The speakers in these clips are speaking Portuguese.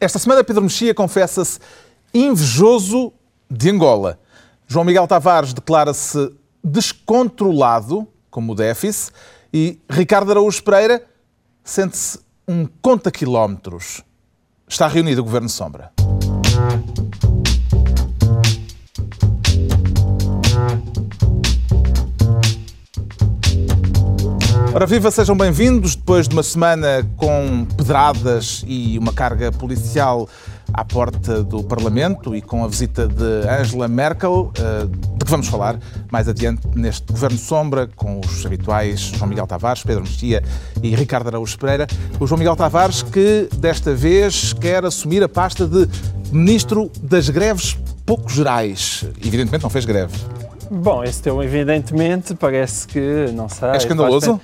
Esta semana, Pedro Mexia confessa-se invejoso de Angola. João Miguel Tavares declara-se descontrolado, como o déficit, e Ricardo Araújo Pereira sente-se um conta-quilómetros. Está reunido o Governo Sombra. Ora, viva, sejam bem-vindos. Depois de uma semana com pedradas e uma carga policial à porta do Parlamento e com a visita de Angela Merkel, eh, de que vamos falar mais adiante neste Governo Sombra, com os habituais João Miguel Tavares, Pedro Mexia e Ricardo Araújo Pereira. O João Miguel Tavares que desta vez quer assumir a pasta de Ministro das Greves Pouco Gerais. Evidentemente não fez greve. Bom, esse teu, evidentemente, parece que, não sei... É escandaloso?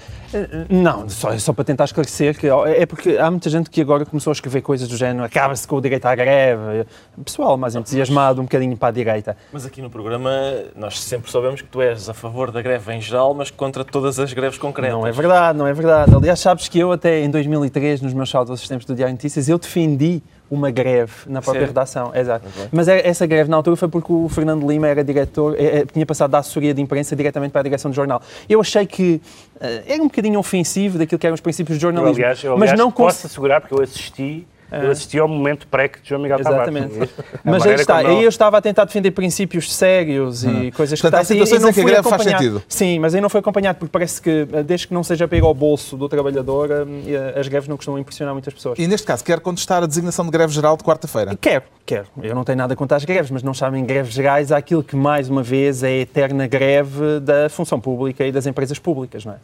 Não, só, só para tentar esclarecer que é porque há muita gente que agora começou a escrever coisas do género acaba-se com o direito à greve, pessoal mais entusiasmado um bocadinho para a direita. Mas aqui no programa nós sempre soubemos que tu és a favor da greve em geral, mas contra todas as greves concretas. Não é verdade, não é verdade. Aliás, sabes que eu até em 2003, nos meus saudosos tempos do Diário Notícias, eu defendi uma greve na própria Sério? redação. Exato. Okay. Mas é, essa greve na altura foi porque o Fernando Lima era diretor, é, é, tinha passado da assessoria de imprensa diretamente para a direção do jornal. Eu achei que uh, era um bocadinho ofensivo daquilo que eram os princípios de jornalismo. Eu, aliás, eu, aliás, mas não posso assegurar, porque eu assisti eu assisti ao momento pré que João Miguel Exatamente. Tavares. Mas aí está, aí eu estava a tentar defender princípios sérios e coisas Portanto, que... Portanto, há situações em que a greve faz sentido. Sim, mas aí não foi acompanhado, porque parece que, eh, desde que não seja ir ao bolso do trabalhador, eh, as greves não costumam impressionar muitas pessoas. E neste caso, quer contestar a designação de greve geral de quarta-feira? Quero, quero. Eu não tenho nada contra as greves, mas não sabem greves gerais aquilo que, mais uma vez, é a eterna greve da função pública e das empresas públicas, não é?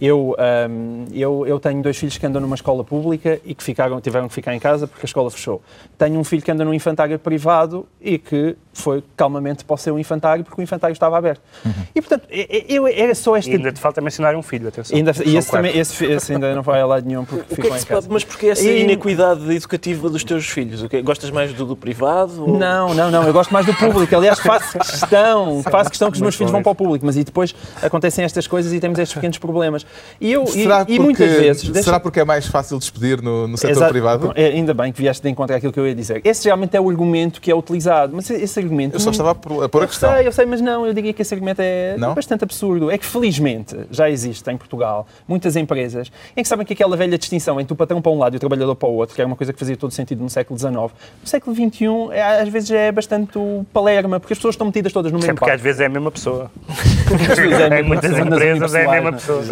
Eu, um, eu, eu tenho dois filhos que andam numa escola pública e que ficaram, tiveram que ficar em casa porque a escola fechou. Tenho um filho que anda num infantário privado e que foi calmamente para o seu infantário porque o infantário estava aberto. Uhum. E, portanto, eu, era só esta... E ainda te falta mencionar um filho, atenção. Ainda, e esse, também, esse, esse, ainda não vai a lado nenhum porque ficou é em casa. Mas porquê essa e... inequidade educativa dos teus filhos? Gostas mais do, do privado? Ou... Não, não, não. Eu gosto mais do público. Aliás, faço questão, faço questão que os meus filhos vão para o público, mas e depois acontecem estas coisas e temos estes pequenos problemas. E, eu, e, porque, e, muitas vezes... Deixa... Será porque é mais fácil despedir no, no setor Exato. privado? É, ainda bem que vieste de encontrar aquilo que eu ia dizer. Esse realmente é o argumento que é utilizado, mas esse argumento... Eu só estava a pôr a questão. Eu sei, eu sei, mas não, eu diria que esse argumento é não? bastante absurdo. É que felizmente já existe em Portugal muitas empresas em que sabem que aquela velha distinção entre o patrão para um lado e o trabalhador para o outro, que era uma coisa que fazia todo sentido no século XIX, no século XXI é, às vezes é bastante palerma, porque as pessoas estão metidas todas no mesmo Sempre que às vezes é a mesma pessoa. é, muitas empresas é a mesma pessoa. Uh,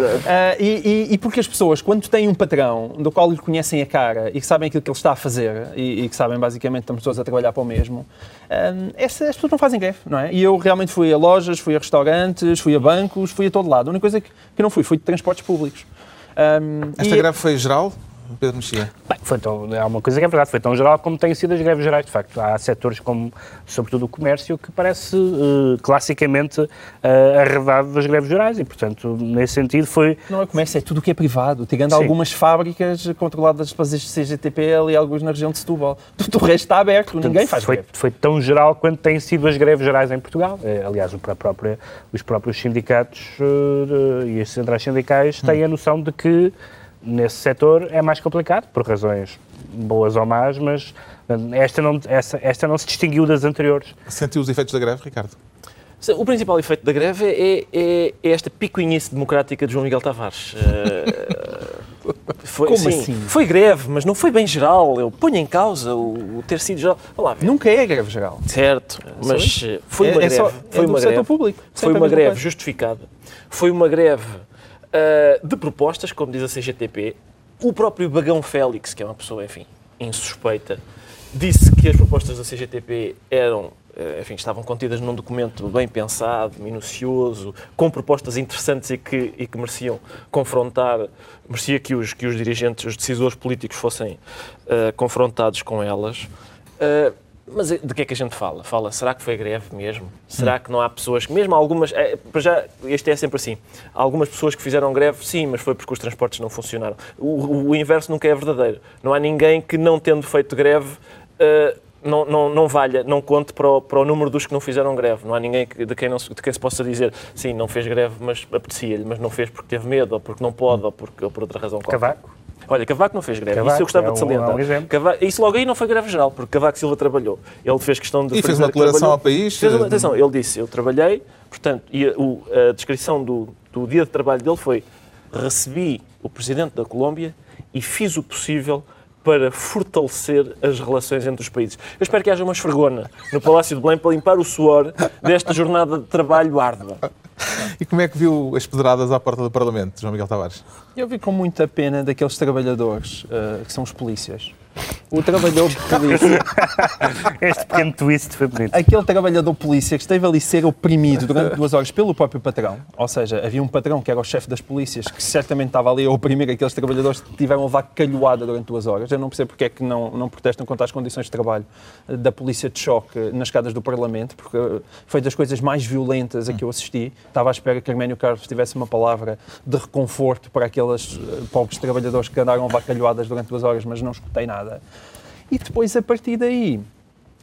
e, e, e, porque as pessoas, quando têm um patrão do qual lhe conhecem a cara e que sabem aquilo que ele está a fazer e, e que sabem basicamente que estão pessoas a trabalhar para o mesmo, uh, essas pessoas não fazem greve, não é? E eu realmente fui a lojas, fui a restaurantes, fui a bancos, fui a todo lado. A única coisa que, que não fui foi de transportes públicos. Um, Esta e... greve foi geral? Pedro Mexia? Bem, foi tão, é uma coisa que é verdade, foi tão geral como têm sido as greves gerais, de facto. Há setores como, sobretudo, o comércio, que parece uh, classicamente uh, arredado das greves gerais e, portanto, nesse sentido foi... Não é comércio, é tudo o que é privado, tirando Sim. algumas fábricas controladas pelas CGTPL e alguns na região de Setúbal. Tudo o resto está aberto, portanto, ninguém faz foi. Foi tão geral quanto têm sido as greves gerais em Portugal. É, aliás, o próprio, os próprios sindicatos uh, e as centrais sindicais têm a noção de que nesse setor é mais complicado, por razões boas ou más, mas esta não, essa, esta não se distinguiu das anteriores. Sentiu os efeitos da greve, Ricardo? O principal efeito da greve é, é, é esta picuinhice democrática de João Miguel Tavares. Uh, foi, Como sim, assim? Foi greve, mas não foi bem geral. Eu ponho em causa o, o ter sido geral. Olá, Nunca é greve geral. Certo, mas foi uma é, greve. É só, foi uma greve. Público. Foi uma greve justificada. Foi uma greve uh, de propostas, como diz a CGTP. O próprio Bagão Félix, que é uma pessoa, enfim, insuspeita, disse que as propostas da CGTP eram eh, enfim, estavam contidas num documento bem pensado, minucioso, com propostas interessantes e que, e que mereciam confrontar, merecia que os, que os dirigentes, os decisores políticos fossem uh, confrontados com elas. Uh, mas de que é que a gente fala? Fala, será que foi greve mesmo? Será hum. que não há pessoas que, mesmo algumas, é, para já, este é sempre assim, há algumas pessoas que fizeram greve, sim, mas foi porque os transportes não funcionaram. O, o inverso nunca é verdadeiro. Não há ninguém que, não tendo feito greve, uh, não, não, não valha, não conte para o, para o número dos que não fizeram greve. Não há ninguém que, de, quem não, de quem se possa dizer, sim, não fez greve, mas aprecia-lhe, mas não fez porque teve medo, ou porque não pode, ou, porque, ou por outra razão qualquer. Cavaco? Olha, Cavaco não fez greve, Cavaco isso eu gostava é de um- salientar. é um exemplo. Cava- Isso logo aí não foi greve geral, porque Cavaco Silva trabalhou. Ele fez questão de. E fez uma que declaração ao país, Fez uma- eh, atenção, ele disse: Eu trabalhei, portanto, e a, o- a descrição do, do dia de trabalho dele foi: recebi o presidente da Colômbia e fiz o possível para fortalecer as relações entre os países. Eu espero que haja uma esfregona no Palácio de Belém para limpar o suor desta jornada de trabalho árdua. E como é que viu as pedradas à porta do Parlamento, João Miguel Tavares? Eu vi com muita pena daqueles trabalhadores eh, que são os polícias. O trabalhador polícia, Este pequeno twist foi bonito. aquele trabalhador polícia que esteve ali a ser oprimido durante duas horas pelo próprio patrão, ou seja, havia um patrão que era o chefe das polícias que certamente estava ali a oprimir aqueles trabalhadores que tiveram a levar calhoada durante duas horas. Eu não percebo porque é que não, não protestam contra as condições de trabalho eh, da polícia de choque nas escadas do Parlamento, porque eh, foi das coisas mais violentas a que eu assisti. Estava à espera que Arménio Carlos tivesse uma palavra de reconforto para aqueles eh, pobres trabalhadores que andaram a levar calhoadas durante duas horas, mas não escutei nada. E depois, a partir daí,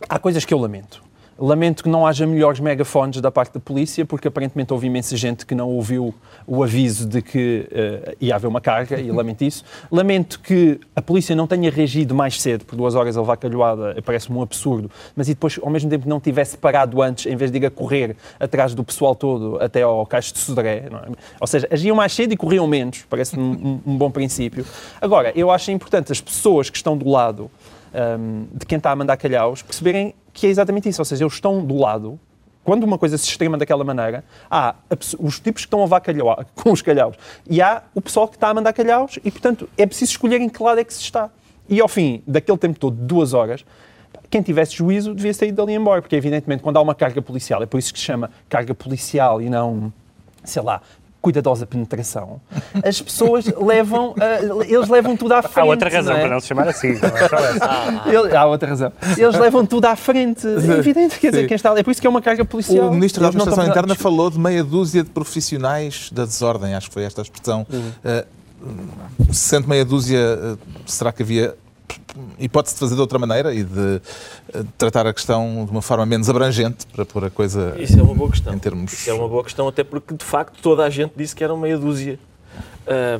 há coisas que eu lamento. Lamento que não haja melhores megafones da parte da polícia, porque aparentemente houve imensa gente que não ouviu o aviso de que eh, ia haver uma carga, e lamento isso. Lamento que a polícia não tenha reagido mais cedo, por duas horas a levar calhoada, parece-me um absurdo, mas e depois, ao mesmo tempo, não tivesse parado antes, em vez de ir a correr atrás do pessoal todo até ao Caixo de Sodré. é? Ou seja, agiam mais cedo e corriam menos, parece-me um, um bom princípio. Agora, eu acho importante as pessoas que estão do lado um, de quem está a mandar calhaus perceberem que é exatamente isso. Ou seja, eles estão do lado. Quando uma coisa se extrema daquela maneira, há os tipos que estão a levar calhau- com os calhaus e há o pessoal que está a mandar calhaus e, portanto, é preciso escolher em que lado é que se está. E ao fim daquele tempo todo, de duas horas, quem tivesse juízo devia sair dali embora, porque evidentemente quando há uma carga policial, é por isso que se chama carga policial e não, sei lá, cuidadosa penetração, as pessoas levam, ah, eles levam tudo à frente. Há outra razão não é? para não se chamar assim. É. Ele- há outra razão. Eles levam tudo à frente. É evidente, quer dizer, Sim. quem está. É por isso que é uma carga policial. O Ministro da Administração estão- Interna falou de meia dúzia de profissionais da desordem, acho que foi esta a expressão. Uh, sendo meia dúzia, uh, será que havia hipótese de fazer de outra maneira e de uh, tratar a questão de uma forma menos abrangente para pôr a coisa Isso é uma boa questão. em termos. Isso é uma boa questão, até porque, de facto, toda a gente disse que eram meia dúzia.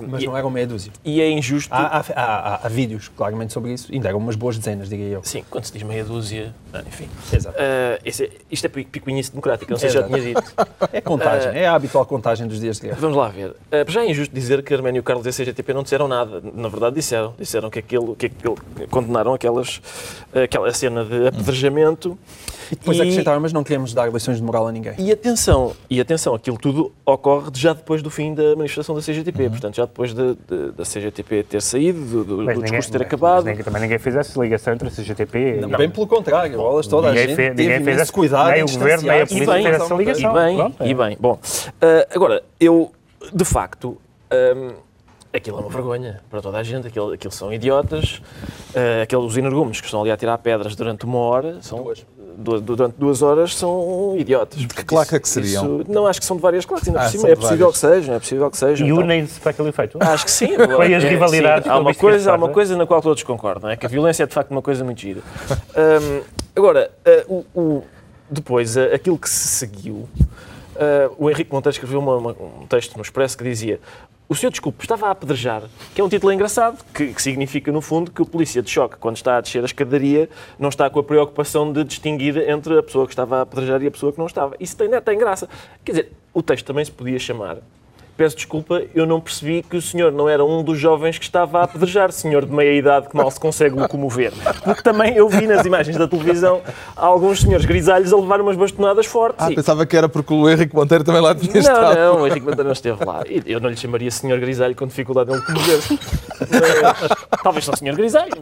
Mas e, não eram meia dúzia. e é injusto. Há, há, há- há vídeos, claramente, sobre isso. Ainda eram umas boas dezenas, diria eu. Sim, quando se diz meia dúzia, ah, enfim. Exato. Esse é- isto é pi- picuinhice democrática, não sei se já tinha dito. É contagem. É a habitual contagem dos dias de guerra. Vamos lá ver. Já é injusto dizer que Arménio Carlos e a CGTP não disseram nada. Na verdade, disseram. Disseram que aquilo, que aquilo condenaram aquelas, aquela cena de apedrejamento. E depois acrescentaram, mas não queremos dar lições de moral a ninguém. E atenção, e atenção, aquilo tudo ocorre já depois do fim da manifestação da CGTP, Uhum. portanto, já depois de- de- da CGTP ter saído, do, do- Mas do ninguém- discurso ter mas acabado. ninguém- também ninguém fez essa ligação entre a CGTP Não, e... bem pelo contrário, bolas toda a Ninguém gente fez- teve fez essa- cuidado nem em o governo, nem a polícia fez essa ligação. E bem, Pronto, é. e bem. Bom, ah, agora, eu, de facto, ahm, aquilo é uma vergonha para toda a gente, aquilo, aquilo são idiotas, ah, aqueles energúmenos que estão ali a tirar pedras durante uma hora, são, Duas. Du- durante duas horas, são idiotas. De que claque é que seriam? não, acho que são de várias classes, ainda Ah, por cima. É possível várias. que sejam, é possível que sejam. E então. unem-se para aquele efeito. Acho que sim. Foi as É, rivalidades sim. com Há uma coisa, há uma coisa na qual todos concordam, é que a violência é de facto uma coisa muito gira. Hum, agora, ah, o, o- depois, ah, aquilo que se seguiu, ah, o Henrique Monteiro escreveu uma- uma- um texto no Expresso que dizia o senhor, desculpe, estava a apedrejar, que é um título engraçado, que, que significa, no fundo, que o polícia de choque, quando está a descer a escadaria, não está com a preocupação de distinguir entre a pessoa que estava a apedrejar e a pessoa que não estava. Isso tem, tem graça. Quer dizer, o texto também se podia chamar Peço desculpa, eu não percebi que o senhor não era um dos jovens que estava a apedrejar, senhor de meia idade que mal se consegue locomover. Porque também eu vi nas imagens da televisão alguns senhores grisalhos a levar umas bastonadas fortes. Ah, e- pensava que era porque o Henrique Monteiro também lá tinha não, estado. não, o Henrique Monteiro não esteve lá. Eu não lhe chamaria senhor grisalho com dificuldade em locomover-se. Mas, Talvez só senhor grisalho.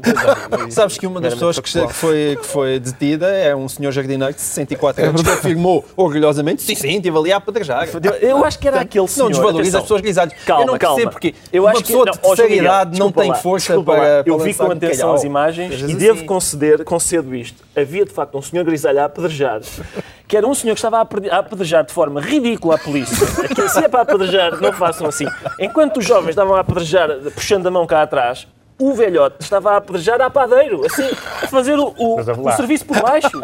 Sabes que uma das pessoas que, que foi, que foi detida é um senhor jardineiro de 64 anos que afirmou orgulhosamente: sim, sim, estive ali a apedrejar. Eu acho que era aquele senhor. Não atenção. as pessoas grisalhas. Calma, eu não calma. porque eu uma acho que, pessoa de ó, João terceira idade não desculpa tem lá, força desculpa lá. para, Eu para vi com atenção as imagens e devo assim. conceder, concedo isto. Havia de facto um senhor grisalho a apedrejar, que era um senhor que estava a apedrejar de forma ridícula a polícia. Que se é para apedrejar, não façam assim. Enquanto os jovens estavam a apedrejar puxando a mão cá atrás, o velhote estava a apedrejar a padeiro, assim, a fazer o, o, o serviço por baixo.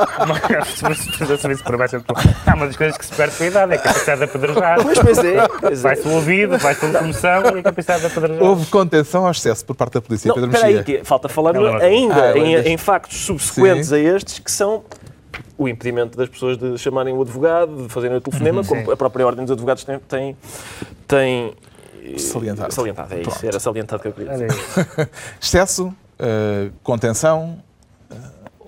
Fazer serviço por baixo. Há uma das coisas que se perde com a idade, é a capacidade de apedrejar. Mas, pois é, pois é. Vai-se o ouvido, vai-se a locomoção e a capacidade de apedrejar. Houve contenção ao excesso por parte da polícia, Não, Pedro espera aí, Mexia. que falta falar Não, não, não. ainda Ah, em, em factos subsequentes Sim. a estes que são o impedimento das pessoas de chamarem o advogado, de fazerem o telefonema, como a própria Ordem dos Advogados tem, tem, tem Salientado. Salientado, é isso. Era salientado que eu queria dizer. Excesso, eh, contenção,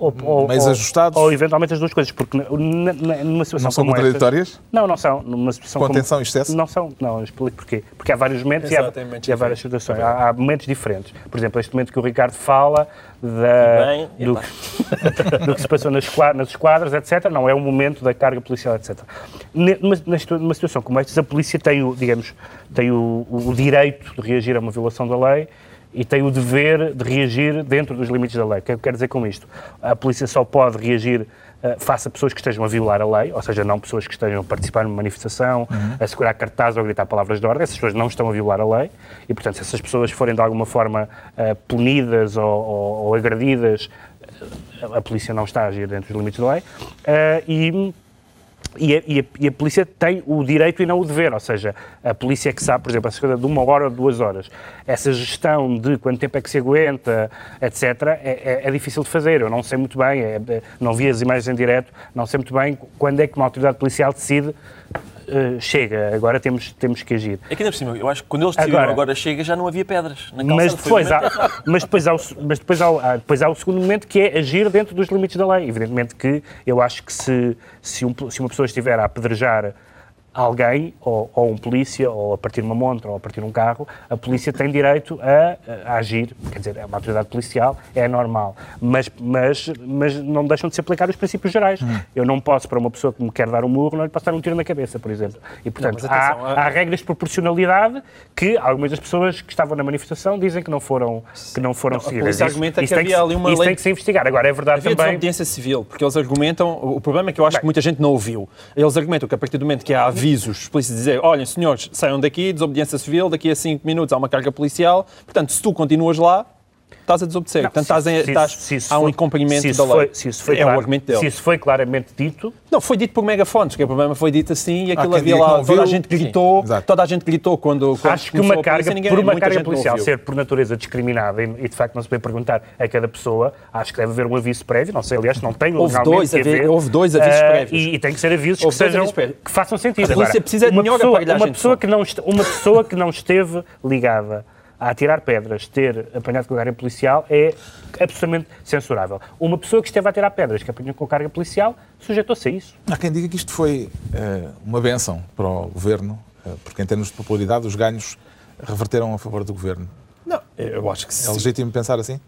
Ou, ou, Meios ou- ajustados. Ou eventualmente as duas coisas, porque na- na- na- numa situação não são como esta... contraditórias? Não, não são. Numa situação Contenção como... e excesso? Não são. Não, eu explico porquê. Porque há vários momentos e há, momentos e há várias situações. Há, há momentos diferentes. Por exemplo, este momento que o Ricardo fala da, Bem, do, que, do que se passou nas, nas esquadras, etc. Não é o momento da carga policial, etc. Numa, numa situação como esta, a polícia tem, o, digamos, tem o, o direito de reagir a uma violação da lei e tem o dever de reagir dentro dos limites da lei. O que é que eu quero dizer com isto? A polícia só pode reagir eh, face a pessoas que estejam a violar a lei, ou seja, não pessoas que estejam a participar numa manifestação, a segurar cartazes ou a gritar palavras de ordem. Essas pessoas não estão a violar a lei e, portanto, se essas pessoas forem de alguma forma eh, punidas ou, ou- ou agredidas, eh, a polícia não está a agir dentro dos limites da lei. Eh, e e a, e a- e a polícia tem o direito e não o dever, ou seja, a polícia é que sabe, por exemplo, essa coisa de uma hora ou duas horas, essa gestão de quanto tempo é que se aguenta, etc., é, é- é difícil de fazer. Eu não sei muito bem, é- é- não vi as imagens em direto, não sei muito bem quando é que uma autoridade policial decide eh, chega, agora temos, temos que agir. É que ainda por cima, eu acho que quando eles decidiram Agora- agora, chega, já não havia pedras na calçada. Mas depois, há, mas, depois há o, mas depois, há, há- depois há o segundo momento que é agir dentro dos limites da lei. Evidentemente que eu acho que se, se, um- se uma pessoa estiver a apedrejar alguém, ou, ou um polícia, ou a partir de uma montra, ou a partir de um carro, a polícia tem direito a, a agir. Quer dizer, é uma autoridade policial, é normal. Mas, mas, mas não deixam de se aplicar os princípios gerais. Eu não posso, para uma pessoa que me quer dar um murro, não lhe posso dar um tiro na cabeça, por exemplo. E, portanto, mas atenção, há, há- há regras de proporcionalidade que algumas das pessoas que estavam na manifestação dizem que não foram, que não foram Não, seguidas. Isso- argumenta isso que havia ali uma isso lei- tem que se investigar. Agora, é verdade Havia também... desobediência civil, porque eles argumentam, o problema é que eu acho que muita gente não ouviu. Eles argumentam que a partir do momento que há avisos, os polícias dizer, olhem, senhores, saiam daqui, desobediência civil, daqui a 5 minutos há uma carga policial, portanto, se tu continuas lá, estás a desobedecer. Não, portanto, se- estás estás- se há um incumprimento da lei. foi- se isso foi é claro- o argumento deles. Se isso foi claramente dito, Não, foi dito por megafones, que o problema foi dito assim e aquilo havia lá, toda a gente gritou, Sim, toda a gente gritou quando, quando acho que uma carga, ninguém- por uma carga policial ser por natureza discriminada e, e de facto não se pode perguntar a cada pessoa, acho que deve haver um aviso prévio, não sei, aliás, não tem Houve dois haver. houve dois avisos Ah, prévios. E, e tem que ser avisos Houve que, sejam, avisos que façam sentido. A polícia Agora, precisa de uma melhor pessoa, que não Uma pessoa que não esteve ligada a atirar pedras, ter apanhado com carga policial, é absolutamente censurável. Uma pessoa que esteve a atirar pedras, que apanhou com carga policial, sujeitou-se a isso. Há quem diga que isto foi eh, uma benção para o governo, eh, porque em termos de popularidade os ganhos reverteram a favor do governo. Não, eu acho que É sim. legítimo pensar assim?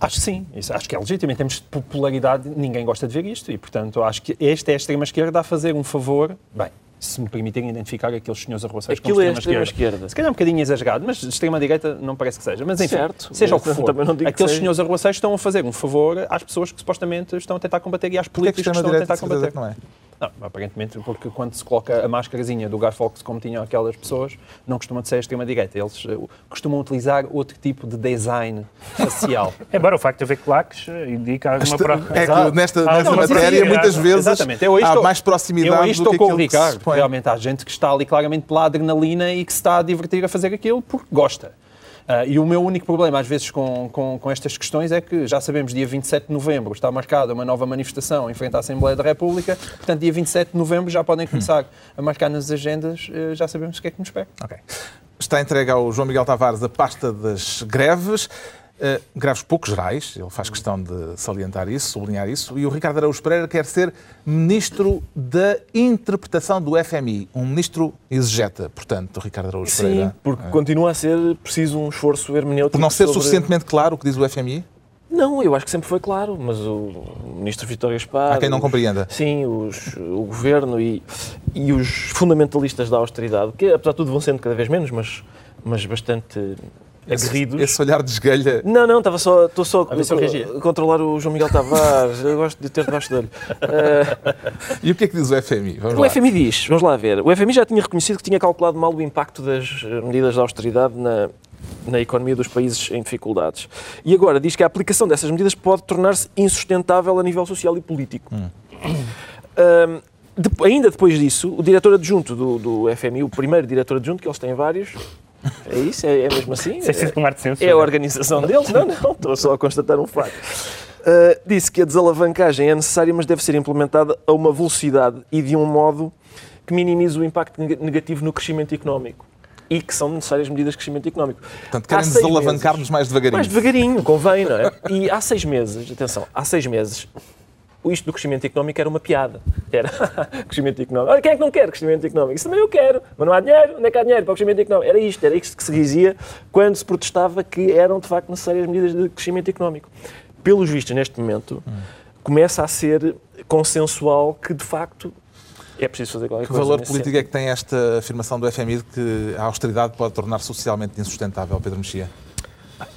Acho que sim, isso, acho que é legítimo. Em termos de popularidade, ninguém gosta de ver isto e, portanto, acho que esta é a extrema-esquerda a fazer um favor. Bem, se me permitirem identificar aqueles senhores arroçais Aquilo como é a extrema-esquerda. extrema-esquerda. Se calhar é um bocadinho exagerado, mas extrema-direita não parece que seja. Mas enfim, Certo, seja o que for, também não digo que aqueles senhores arroaceiros estão a fazer um favor às pessoas que supostamente estão a tentar combater e às é que que estão a tentar combater. que não é? Não, aparentemente, porque quando se coloca a máscarazinha do Guy Fawkes, como tinham aquelas pessoas, não costuma ser a extrema-direita. Eles eh, costumam utilizar outro tipo de design facial. Embora o facto de haver claques eh, indica alguma prova. É que nesta, Ah, nesta não, matéria, muitas vezes, Exatamente. Eu há estou- mais proximidade Eu aí do estou que com o aquilo que se Ricardo. Realmente há gente que está ali claramente pela adrenalina e que se está a divertir a fazer aquilo porque gosta. Ah, e o meu único problema, às vezes, com, com, com estas questões é que já sabemos, dia 27 de novembro está marcada uma nova manifestação em frente à Assembleia da República. Portanto, dia 27 de novembro já podem começar a marcar nas agendas, eh, já sabemos o que é que nos espera. Ok. Está entregue ao João Miguel Tavares a pasta das greves. Eh, greves pouco gerais, ele faz questão de salientar isso, sublinhar isso, e o Ricardo Araújo Pereira quer ser ministro da interpretação do FMI, um ministro exegeta, portanto, do Ricardo Araújo Sim, Pereira. porque continua a ser preciso um esforço hermenêutico. Por não ser sobre- suficientemente claro o que diz o FMI? Não, eu acho que sempre foi claro, mas o ministro Vítor Gaspar... Há quem não os- compreenda. Sim, os- o governo e, e os fundamentalistas da austeridade, que apesar de tudo vão sendo cada vez menos, mas, mas bastante aguerridos. Esse olhar de esgalha. Não, não, estava só, estou só A reagia. a controlar o João Miguel Tavares. Eu gosto de ter debaixo dele. Eh, E o que é que diz o FMI? Vamos o lá. FMI diz, vamos lá ver. O FMI já tinha reconhecido que tinha calculado mal o impacto das eh, medidas de austeridade na, na economia dos países em dificuldades. E agora diz que a aplicação dessas medidas pode tornar-se insustentável a nível social e político. Hum. Um, de, ainda depois disso, o diretor adjunto do, do FMI, o primeiro diretor adjunto, que eles têm vários, é isso? É, é mesmo assim? Sem ser tomar de É a organização deles? Não, não, estou só a constatar um facto. Uh, disse que a desalavancagem é necessária, mas deve ser implementada a uma velocidade e de um modo que minimize o impacto negativo no crescimento económico e que são necessárias medidas de crescimento económico. Portanto, querem desalavancar-nos mais devagarinho. Mais devagarinho, convém, não é? E há seis meses, atenção, há seis meses, isto do crescimento económico era uma piada. Era crescimento económico. Olha, quem é que não quer crescimento económico? Isso também eu quero, mas não há dinheiro. Onde é que há dinheiro para o crescimento económico? Era isto, era isto que se dizia quando se protestava que eram, de facto, necessárias medidas de crescimento económico. Pelos vistos, neste momento, hum. começa a ser consensual que, de facto, é preciso fazer qualquer que coisa. Que valor político é que tem esta afirmação do FMI de que a austeridade pode tornar socialmente insustentável, Pedro Mexia?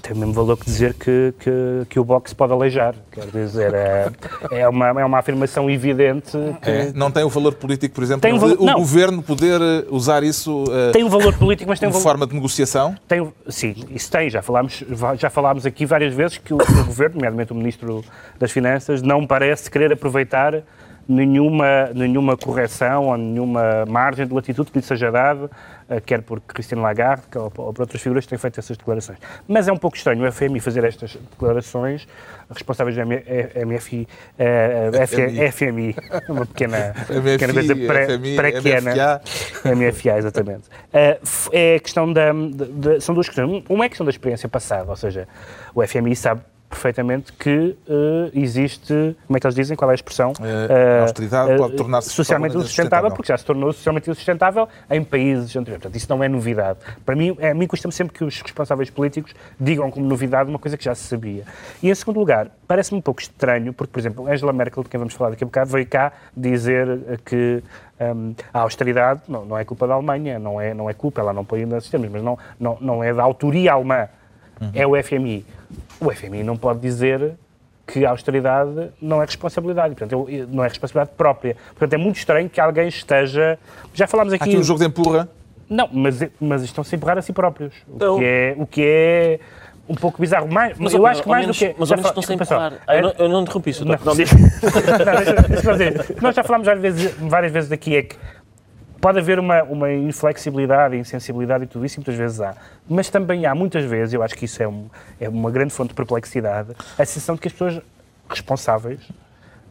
Tem o mesmo valor que dizer que, que, que o boxe pode aleijar. Quer dizer, é, é, uma, é uma afirmação evidente. Que... É, não tem o valor político, por exemplo, tem um valor, o não. governo poder eh, usar isso uh, tem um valor político, mas tem um valor... forma de negociação? Tem, sim, isso tem. Já falámos, já falámos aqui várias vezes que o, o governo, nomeadamente o Ministro das Finanças, não parece querer aproveitar nenhuma, nenhuma correção ou nenhuma margem de latitude que lhe seja dada, quer por Cristina Lagarde ou, ou por outras figuras que têm feito essas declarações. Mas é um pouco estranho o FMI fazer estas declarações, responsáveis da MFI, uh, FMI, uma pequena, MFI, pequena coisa pré-pequena. MFA, exatamente. É a questão da, de, de, são duas questões. Uma é a questão da experiência passada, ou seja, o FMI sabe perfeitamente que uh, existe, como é que eles dizem, qual é a expressão? Uh, a austeridade uh, pode tornar-se socialmente insustentável, porque já se tornou socialmente insustentável em países anteriores. Portanto, isso não é novidade. Para mim, é, a mim custa-me sempre que os responsáveis políticos digam como novidade uma coisa que já se sabia. E em segundo lugar, parece-me um pouco estranho, porque, por exemplo, Angela Merkel, de quem vamos falar daqui a bocado, veio cá dizer que um, a austeridade não, não, é culpa da Alemanha, não é, não é culpa, ela não põe nos sistemas, mas não, não, não é da autoria alemã, uhum. é o FMI o FMI não pode dizer que a austeridade não é responsabilidade, portanto, não é responsabilidade própria. Portanto, é muito estranho que alguém esteja... Já falámos aqui... Há aqui um jogo de empurra? Não, mas, mas estão-se a empurrar a si próprios, então... o, que é, o que é um pouco bizarro. Mais, mas eu acho que mais menos, do que... Mas ao menos estão-se a empurrar. Ah, eu, não, eu não interrompi isso. Não, não, não, nós já falámos várias vezes, várias vezes daqui, é que Pode haver uma, uma inflexibilidade, insensibilidade e tudo isso, e muitas vezes há. Mas também há, muitas vezes, eu acho que isso é, um, é uma grande fonte de perplexidade, a sensação de que as pessoas responsáveis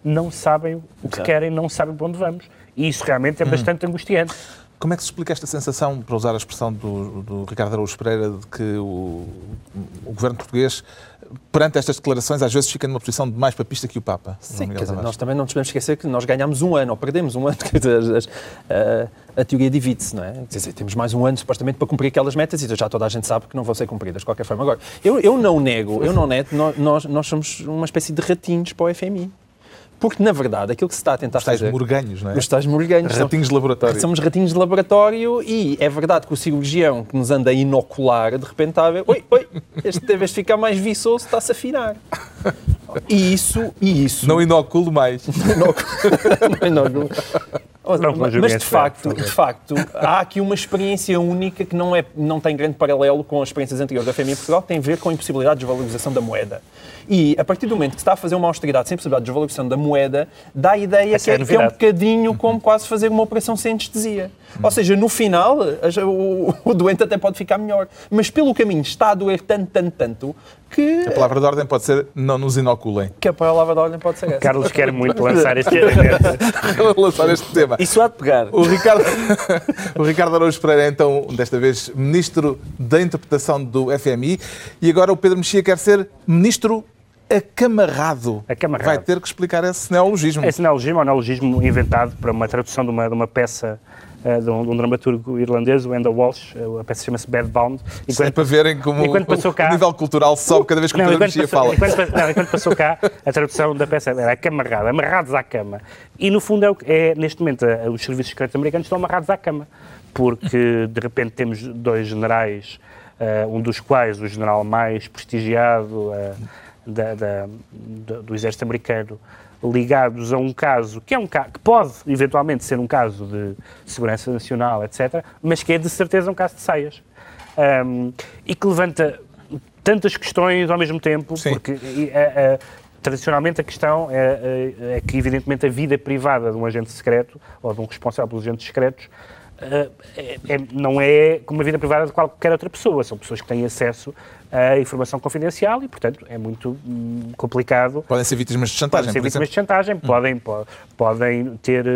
não sabem o que querem, não sabem para onde vamos. E isso realmente é hum. bastante angustiante. Como é que se explica esta sensação, para usar a expressão do, do Ricardo Araújo Pereira, de que o, o, governo português, perante estas declarações, às vezes fica numa posição de mais papista que o Papa? Sim, quer dizer, nós também não nos podemos esquecer que nós ganhámos um ano, ou perdemos um ano, quer dizer, a, a teoria divide-se, não é? Quer dizer, temos mais um ano, supostamente, para cumprir aquelas metas e já toda a gente sabe que não vão ser cumpridas, de qualquer forma. Agora, eu, eu não nego, eu não nego, nós, nós somos uma espécie de ratinhos para o FMI. Porque, na verdade, aquilo que se está a tentar os tais fazer... morganhos, não é? Os tais morganhos. Ratinhos de laboratório. Somos ratinhos de laboratório e é verdade que o cirurgião que nos anda a inocular, de repente está a ver, oi, oi, este deve ficar mais viçoso, está-se a afinar. E isso, e isso... Não inoculo mais. não inoculo. Não, mas, mas de facto, de facto, há aqui uma experiência única que não, é, não tem grande paralelo com as experiências anteriores da FMI em Portugal, que tem a ver com a impossibilidade de desvalorização da moeda. E a partir do momento que se está a fazer uma austeridade sem possibilidade de desvalorização da moeda, dá a ideia que é, é, que é, um bocadinho como quase fazer uma operação sem anestesia. Hum. Ou seja, no final, o, o doente até pode ficar melhor. Mas pelo caminho está a doer tanto, tanto, tanto, que... A palavra de ordem pode ser não nos inoculem. Que a palavra de ordem pode ser essa. Carlos quer muito lançar este, lançar este tema. Isso há de pegar. O Ricardo, o Ricardo Araújo Pereira é então, desta vez, Ministro da Interpretação do FMI e agora o Pedro Mexia quer ser Ministro acamarrado. acamarrado. Vai ter que explicar esse neologismo. Esse neologismo é um neologismo inventado para uma tradução de uma, de uma peça uh, de, um, de, um, dramaturgo irlandês, o Enda Walsh, uh, a peça chama-se Bad Bound. Enquanto, é para verem como o, cá, o, nível cultural sobe cada vez que não, o Pedro Mexia fala. Enquanto, não, enquanto passou cá, a tradução da peça era acamarrado, amarrados à cama. E no fundo é, é neste momento, os serviços secretos americanos estão amarrados à cama, porque de repente temos dois generais, uh, um dos quais o general mais prestigiado da, da, do, do exército americano ligados a um caso que é um que pode eventualmente ser um caso de segurança nacional, etc., mas que é de certeza um caso de saias. Um, e que levanta tantas questões ao mesmo tempo, Sim. porque a, a, tradicionalmente a questão é, é, é, que, evidentemente, a vida privada de um agente secreto ou de um responsável pelos agentes secretos é, é, não é como a vida privada de qualquer outra pessoa. São pessoas que têm acesso a informação confidencial e, portanto, é muito hum, complicado. Podem ser vítimas de chantagem, Podem ser vítimas de exemplo. chantagem, podem, po- podem ter eh,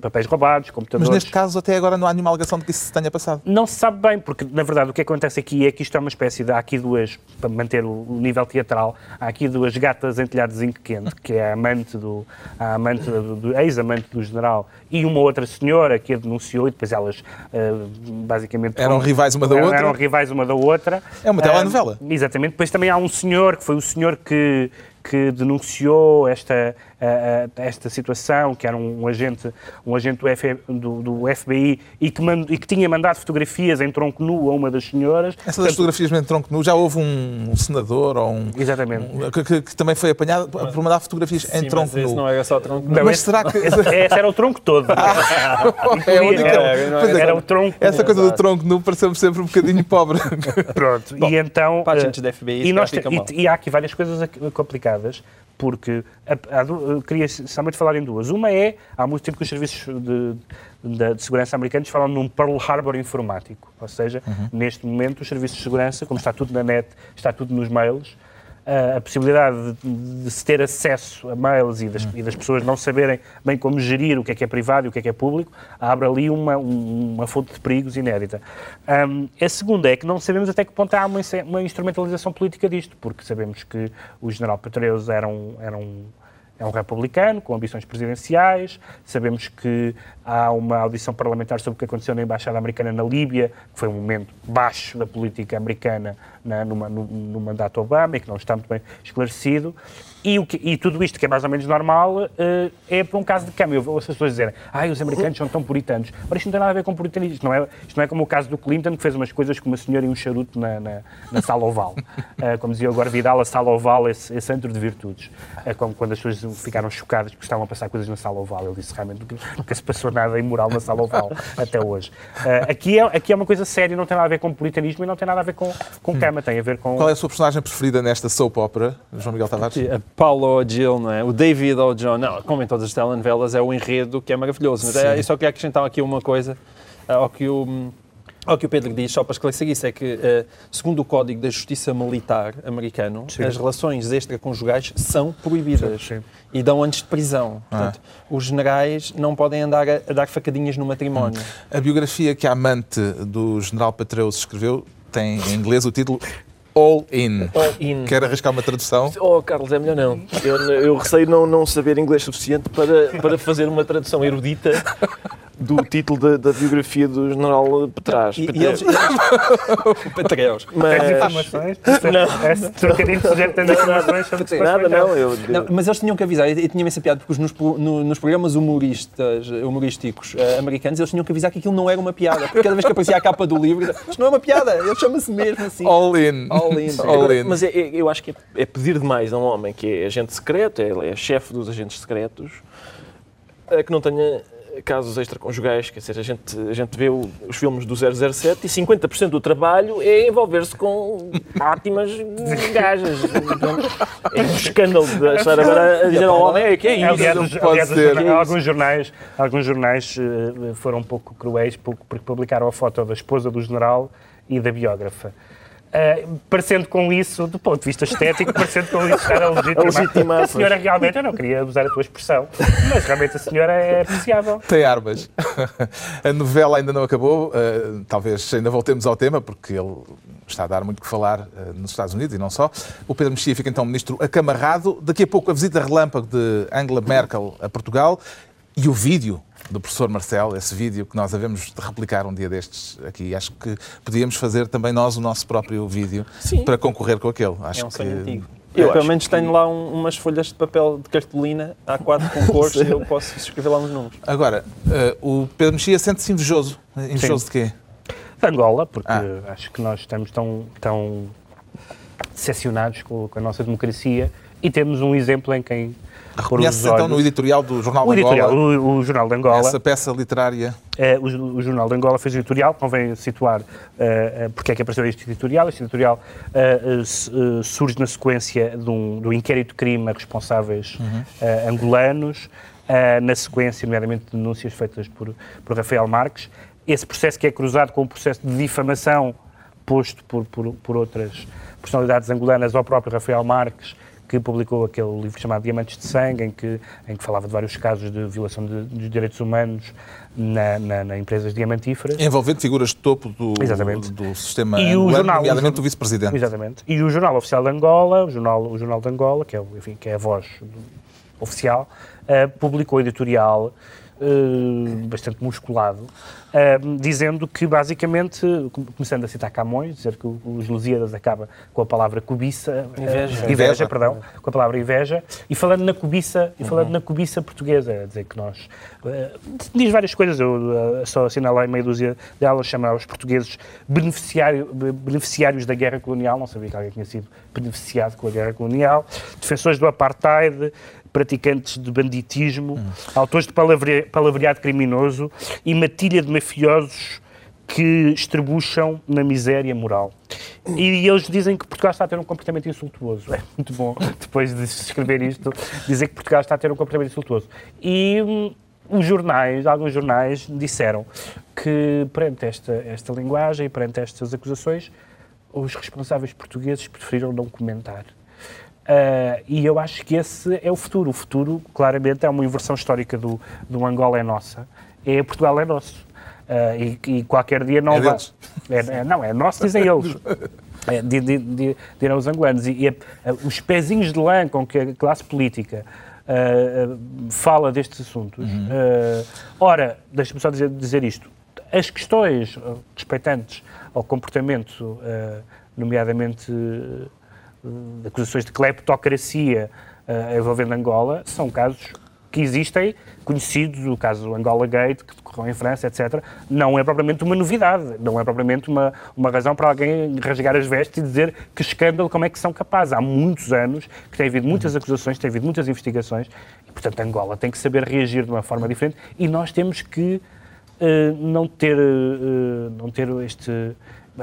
papéis roubados, Mas computadores. neste caso, até agora, não há nenhuma alegação de que isso se tenha passado. Não se sabe bem, porque na verdade o que acontece aqui é que isto é uma espécie de. Há aqui duas, para manter o, o nível teatral, há aqui duas gatas em telhado de zinco quente, que é a amante do. a amante do, do- ex-amante do general e uma outra senhora que a denunciou e depois elas eh, basicamente. Eram rivais uma da eram, outra? Eram rivais uma da outra. É uma telenovela. Exatamente. Depois também há um senhor, que foi o senhor que, que denunciou esta, esta situação, que era um, agente, um agente do, F- do- do FBI e que, mand- e que tinha mandado fotografias em tronco nu a uma das senhoras. Essa das Portanto, fotografias de tronco nu, já houve um senador ou um. Exatamente. um- que, que- que também foi apanhado por mandar fotografias em Sim, tronco mas nu. não era só tronco. Não, Mas esse- será que. Esse, esse era o tronco todo. É a única- Era- Pois é, Era o tronco. Essa coisa do tronco nu pareceu-me sempre um bocadinho pobre. Pronto. e então. para eh, agentes da FBI, e, nós e- e há aqui várias coisas aqui complicadas, porque há- há du- eu queria somente falar em duas. Uma é, há muito tempo que os serviços de, de- de segurança americanos falam num Pearl Harbor informático. Ou seja, neste momento os serviços de segurança, como está tudo na net, está tudo nos mails, a, a possibilidade de, de se ter acesso a mails e das, e das pessoas não saberem bem como gerir o que é que é privado e o que é que é público, abre ali uma, um- uma fonte de perigos inédita. Hum, a segunda é que não sabemos até que ponto há uma, uma instrumentalização política disto, porque sabemos que o general Petraeus era um, era um, é um republicano com ambições presidenciais. Sabemos que há uma audição parlamentar sobre o que aconteceu na Embaixada Americana na Líbia, que foi um momento baixo da política americana na- numa- no, no mandato Obama e que não está muito bem esclarecido. E, o que- e tudo isto, que é mais ou menos normal, eh, é por um caso de câmbio. Eu ouço as pessoas dizerem ai, os americanos são tão puritanos. Ora, isto não tem nada a ver com puritanismo. Isto não é, isto não é como o caso do Clinton, que fez umas coisas com uma senhora e um charuto na, na, na sala oval. Eh, como dizia agora Vidal, a sala oval é, é centro de virtudes. É como quando as pessoas ficaram chocadas porque estavam a passar coisas na sala oval. Ele disse realmente nunca, nunca se passou nada imoral na sala oval até hoje. Eh, aqui, é, aqui é uma coisa séria, não tem nada a ver com puritanismo e não tem nada a ver com, com cama, tem a ver com... Qual é a sua personagem preferida nesta soap opera, João Miguel Tavares? Paulo O'Gill, não é? O David O'John, não, como em todas as telenovelas, é o enredo que é maravilhoso. Mas é, eu só queria acrescentar aqui uma coisa ah, ao que o. Ao que o Pedro diz, só para esclarecer isso, é que, eh, segundo o Código da Justiça Militar americano, as relações extraconjugais são proibidas Sim, sim. e dão anos de prisão. Portanto, os generais não podem andar a, a dar facadinhas no matrimónio. A biografia que a amante do general Patreus escreveu tem em inglês o título All In. All in. Quer arriscar uma tradução? Oh, Carlos, é melhor não. Eu, eu receio não, não saber inglês suficiente para, para fazer uma tradução erudita do título da, da biografia do general Petraz. E, e eles. Tens Mas, informações? Não. Nada, não. Eu, Não, mas eles tinham que avisar, e tinha essa piada, porque nos, no- nos programas humoristas, humorísticos eh, americanos, eles tinham que avisar que aquilo não era uma piada. Porque cada vez que aparecia a capa do livro, isto não é uma piada, ele chama-se mesmo assim. All In. All in. All In. Mas é- é- eu acho que é, é pedir demais a um homem que é agente secreto, é, é chefe dos agentes secretos, eh, que não tenha casos extraconjugais. Quer dizer, a gente, a gente vê o- os filmes do 007 e 50% do trabalho é envolver-se com ótimas gajas. É um escândalo de achar agora a dizer ao homem é que é isso. Aliás, pode ser. alguns jornais, alguns jornais eh, foram um pouco cruéis pouco- porque publicaram a foto da esposa do general e da biógrafa. Eh, parecendo com isso, do ponto de vista estético, parecendo com isso estar a legitimar. A legitimar, a senhora realmente, eu não queria abusar a tua expressão, mas realmente a senhora é apreciável. Tem armas. A novela ainda não acabou, eh, talvez ainda voltemos ao tema, porque ele está a dar muito que falar eh, nos Estados Unidos e não só. O Pedro Mexia fica então ministro acamarrado. Daqui a pouco a visita relâmpago de Angela Merkel a Portugal e o vídeo do professor Marcelo, esse vídeo que nós havemos de replicar um dia destes aqui. Acho que podíamos fazer também nós o nosso próprio vídeo Sim. para concorrer com aquele. Acho É um que sonho antigo. Eu Eu, pelo menos que- tenho lá um- umas folhas de papel de cartolina, há quatro concursos, eu posso escrever lá uns números. Agora, eh, o Pedro Mexia sente-se invejoso. Invejoso de quê? De Angola, porque Ah. acho que nós estamos tão, tão decepcionados com, com a nossa democracia e temos um exemplo em quem Reconhece então no editorial do Jornal o, de Angola o, o Jornal de Angola, essa peça literária. eh, o, o Jornal de Angola fez o editorial, convém situar eh, porque é que apareceu este editorial. Este editorial se- eh, surge na sequência de um, do inquérito de crime a responsáveis eh, angolanos, na sequência, nomeadamente, de denúncias feitas por, por Rafael Marques. Esse processo que é cruzado com o processo de difamação posto por, por, por outras personalidades angolanas ao próprio Rafael Marques, que publicou aquele livro chamado Diamantes de Sangue, em que, em que falava de vários casos de violação de- dos direitos humanos na, na, na empresas diamantíferas. Envolvendo figuras de topo do, Exatamente. do sistema E o angolano, jornal- nomeadamente o vice-presidente. Exatamente. E o Jornal Oficial de Angola, o Jornal, o jornal de Angola, que é, enfim, que é a voz do- oficial, eh, publicou editorial eh, bastante musculado, eh, dizendo que basicamente, com- começando a citar Camões, dizer que os Lusíadas acaba com a palavra cobiça, eh, Inveja. inveja, Inveja. perdão, com a palavra inveja, e falando na cobiça, e falando na cobiça portuguesa, dizer que nós diz várias coisas, eu só assinalei meia dúzia delas, chama os portugueses beneficiário, be- beneficiários da guerra colonial, não sabia que alguém tinha sido beneficiado com a guerra colonial, defensores do apartheid, praticantes de banditismo, autores de palavre- palavreado criminoso e matilha de mafiosos que estrebucham na miséria moral. E eles dizem que Portugal está a ter um comportamento insultuoso. É muito bom, depois de escrever isto, dizer que Portugal está a ter um comportamento insultuoso. E hum, os jornais, alguns jornais, disseram que perante esta, esta linguagem e perante estas acusações, os responsáveis portugueses preferiram não comentar. Ah, e eu acho que esse é o futuro. O futuro, claramente, é uma inversão histórica do, do Angola é nossa. É Portugal é nosso. Ah, e, e qualquer dia não É vai. É, é- não, é nosso, dizem eles. É, di- di- di- dirão os angolanos. E, e a- os pezinhos de lã com que a classe política ah, fala destes assuntos. ah, ora, deixa-me só dizer, dizer isto. As questões respeitantes ao comportamento, nomeadamente acusações de cleptocracia eh, envolvendo Angola, são casos que existem, conhecidos, o caso Angola Gate, que decorreu em França, etc. Não é propriamente uma novidade, não é propriamente uma, uma razão para alguém rasgar as vestes e dizer que escândalo, como é que são capazes. Há muitos anos que tem havido muitas acusações, tem havido muitas investigações, e, portanto, Angola tem que saber reagir de uma forma diferente e nós temos que eh, não ter, eh, não ter este.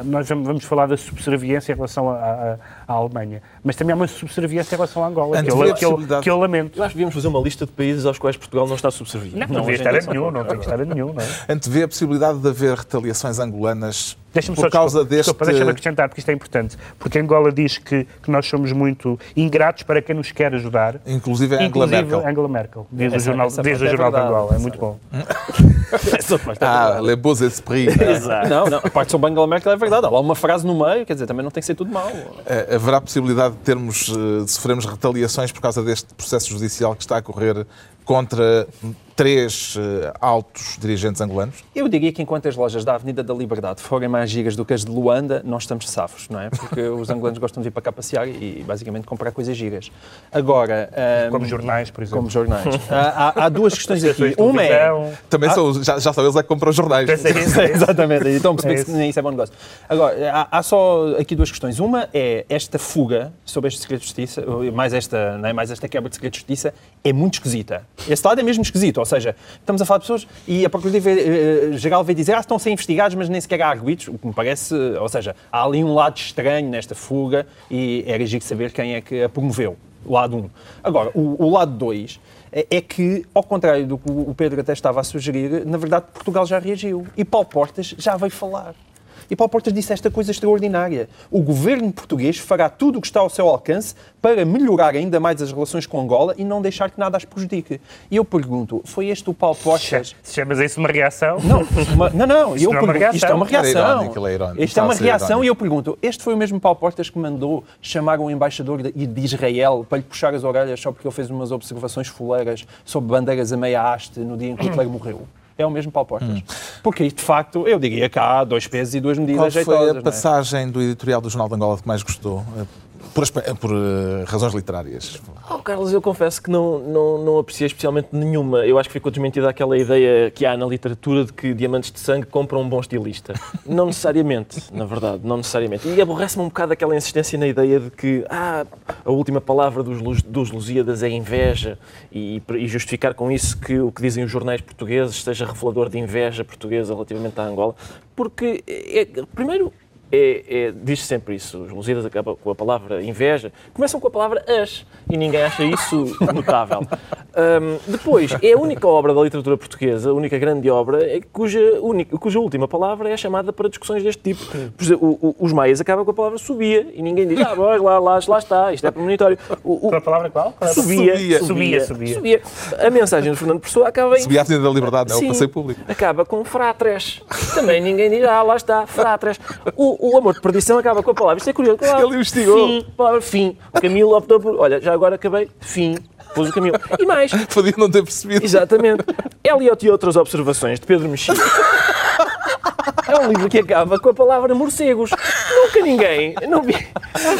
Nós vamos falar da subserviência em relação à, à- à Alemanha, mas também há uma subserviência em relação à Angola, que eu, que, eu, possibilidade- que eu lamento. Eu acho que devíamos fazer uma lista de países aos quais Portugal não está subserviente. Não, não devia hoje em estar a nenhum, não tem que estar a nenhum, não é? Antevê a possibilidade de haver retaliações angolanas Deixa-me por só, causa desculpa, deste... desculpa, deixa-me acrescentar, porque isto é importante. Porque Angola diz que, que nós somos muito ingratos para quem nos quer ajudar. Inclusive a Angela Inclusive Merkel. Angela Merkel, diz o Essa- jornal, essa diz o é jornal de verdade, Angola, é muito bom. É Ah, les beaux esprits. Não, não, a parte sobre Angela Merkel é verdade. Há lá uma frase no meio, quer dizer, também não tem que ser tudo mau. Eh, Haverá possibilidade de termos, eh, de sofrermos retaliações por causa deste processo judicial que está a correr contra três eh, altos dirigentes angolanos? Eu diria que enquanto as lojas da Avenida da Liberdade forem mais gigas do que as de Luanda, nós estamos safos, não é? Porque os angolanos gostam de vir para cá passear e basicamente comprar coisas gigas. Agora... ahm, Como jornais, por exemplo. Como jornais. há, há- há duas questões aqui. Uma é... Também são, já, já são eles é que compram jornais. Isso. Exatamente, então percebi É que isso. nem isso é bom negócio. Agora, há, há só aqui duas questões. Uma é esta fuga sobre este segredo de justiça, mais esta, não é, mais esta quebra de segredo de justiça, é muito esquisita. Esse lado é mesmo esquisito, ou seja, estamos a falar de pessoas e a Procuradoria-Geral veio dizer ah, estão a ser investigados, mas nem sequer há arguidos, o que me parece, ou seja, há ali um lado estranho nesta fuga e era giro saber quem é que a promoveu. Lado 1. Um. Agora, o, o lado 2 é, é que, ao contrário do que o Pedro até estava a sugerir, na verdade Portugal já reagiu e Paulo Portas já veio falar. E Paulo Portas disse esta coisa extraordinária. O governo português fará tudo o que está ao seu alcance para melhorar ainda mais as relações com Angola e não deixar que nada as prejudique. E eu pergunto, foi este o Paulo Portas Se chamas a isso uma reação? não, uma- não, não, Isto eu não é uma pergunto, isto é uma reação. Reação. irónico, é irónico. Isto é uma reação irónico. e eu pergunto, este foi o mesmo Paulo Portas que mandou chamar o embaixador de, de Israel para lhe puxar as orelhas só porque ele fez umas observações fuleiras sobre bandeiras a meia haste no dia em que Hitler morreu? É o mesmo Paulo Portas. Hum. Porque, de facto, eu diria que há dois pesos e duas medidas Qual foi a é? passagem do editorial do Jornal de Angola que mais gostou? Eh, Por, aspe- por, eh, razões literárias. Oh, Carlos, eu confesso que não, não, não apreciei especialmente nenhuma. Eu acho que ficou desmentida aquela ideia que há na literatura de que diamantes de sangue compram um bom estilista. Não necessariamente, na verdade, não necessariamente. E aborrece-me um bocado aquela insistência na ideia de que ah, a última palavra dos, dos Lusíadas é inveja e, e justificar com isso que o que dizem os jornais portugueses seja revelador de inveja portuguesa relativamente à Angola. Porque, é, primeiro, é, é, diz sempre isso. Os Lusíadas acabam com a palavra inveja, começam com a palavra as, e ninguém acha isso notável. Ahm, depois, é a única obra da literatura portuguesa, a única grande obra, é cuja, única, cuja última palavra é chamada para discussões deste tipo. Por exemplo, o- o- os maias acabam com a palavra subia, e ninguém diz, ah, pois, lá, lá, lá está, isto é premonitório. O, o- a palavra qual? Qual é a Subia, Subia. subia, Subia, subia. A mensagem do Fernando Pessoa acaba em Subia a Avenida da Liberdade, é o Sim, passeio público. Acaba com fratres. Também ninguém diz, ah, lá está, fratres. O, o amor de perdição acaba com a palavra. Isto é curioso. palavra Ele investigou. Fim, palavra fim. O Camilo optou por, olha, já agora acabei, fim. Pôs o Camilo. E mais, Podia não ter percebido. exatamente, Eliot e outras observações de Pedro Mexia. É um livro que acaba com a palavra morcegos. Nunca ninguém, não vi,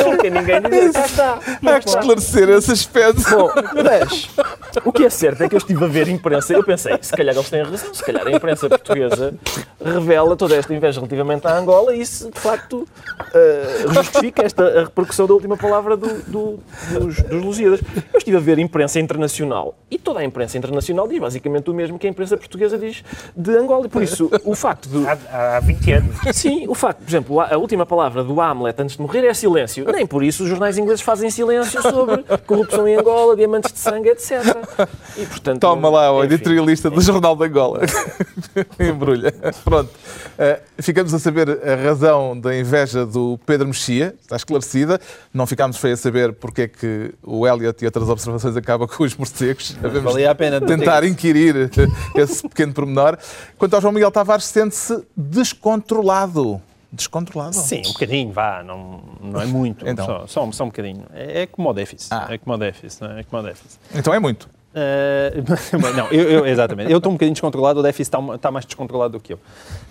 nunca ninguém diz, cá está. Há que esclarecer esse aspecto. Bom, mas o que é certo é que eu estive a ver imprensa. Eu pensei, se calhar eles têm razão, se calhar a imprensa portuguesa revela toda esta inveja relativamente à Angola e isso, de facto, eh, justifica esta a repercussão da última palavra do- do- dos, dos Lusíadas. Eu estive a ver imprensa internacional e toda a imprensa internacional diz basicamente o mesmo que a imprensa portuguesa diz de Angola. E por isso, o facto de. Há, há 20 anos. Sim, o facto, por exemplo, a última palavra do Hamlet antes de morrer é silêncio. Nem por isso os jornais ingleses fazem silêncio sobre corrupção em Angola, diamantes de sangue, etc. E, portanto, Toma lá, o enfim. editorialista do Jornal de Angola. Embrulha. Pronto. Eh, ficamos a saber a razão da inveja do Pedro Mexia, está esclarecida. Não ficámos foi a saber porque é que o Elliot e outras observações acabam com os morcegos. Valia a pena tentar inquirir esse pequeno pormenor. Quanto ao João Miguel Tavares, sente-se descontrolado. Descontrolado? Sim, um bocadinho, vá, não, não é muito, Então. só, só, só um bocadinho. É, é como o déficit, Ah. é como o déficit, não é? É como o déficit. Então é muito. Eh, não, eu, eu- exatamente. Eu estou um bocadinho descontrolado, o déficit está, está mais descontrolado do que eu.